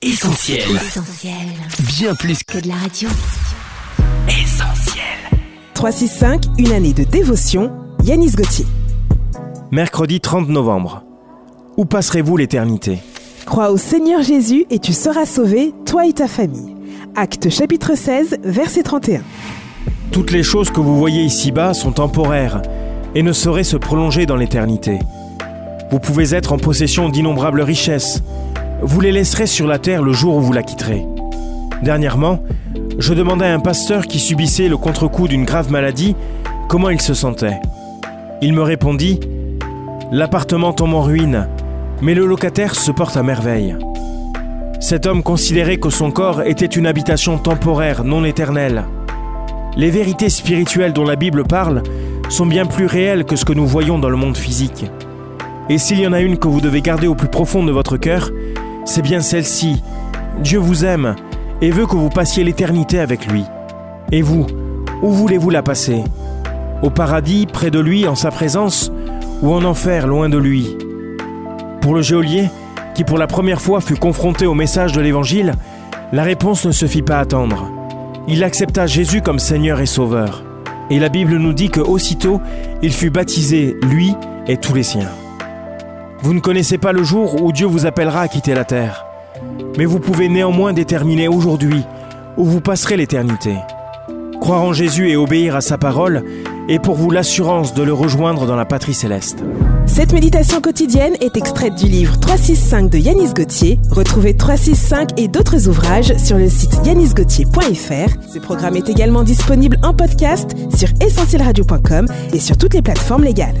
Essentiel. Essentiel. Bien plus Que de la radio. qu'essentiel. 365, une année de dévotion, Yanis Gauthier. Mercredi 30 novembre. Où passerez-vous l'éternité? Crois au Seigneur Jésus et tu seras sauvé, toi et ta famille. Acte chapitre 16, verset 31. Toutes les choses que vous voyez ici-bas sont temporaires et ne sauraient se prolonger dans l'éternité. Vous pouvez être en possession d'innombrables richesses. Vous les laisserez sur la terre le jour où vous la quitterez. Dernièrement, je demandais à un pasteur qui subissait le contre-coup d'une grave maladie comment il se sentait. Il me répondit L'appartement tombe en ruine, mais le locataire se porte à merveille. Cet homme considérait que son corps était une habitation temporaire, non éternelle. Les vérités spirituelles dont la Bible parle sont bien plus réelles que ce que nous voyons dans le monde physique. Et s'il y en a une que vous devez garder au plus profond de votre cœur, c'est bien celle-ci. Dieu vous aime et veut que vous passiez l'éternité avec lui. Et vous, où voulez-vous la passer? Au paradis, près de lui, en sa présence, ou en enfer, loin de lui? Pour le geôlier, qui pour la première fois fut confronté au message de l'Évangile, la réponse ne se fit pas attendre. Il accepta Jésus comme Seigneur et Sauveur. Et la Bible nous dit que aussitôt, il fut baptisé, lui et tous les siens. Vous ne connaissez pas le jour où Dieu vous appellera à quitter la terre. Mais vous pouvez néanmoins déterminer aujourd'hui où vous passerez l'éternité. Croire en Jésus et obéir à sa parole est pour vous l'assurance de le rejoindre dans la patrie céleste. Cette méditation quotidienne est extraite du livre 365 de Yanis Gauthier. Retrouvez 365 et d'autres ouvrages sur le site yanisgauthier.fr. Ce programme est également disponible en podcast sur essentielradio.com et sur toutes les plateformes légales.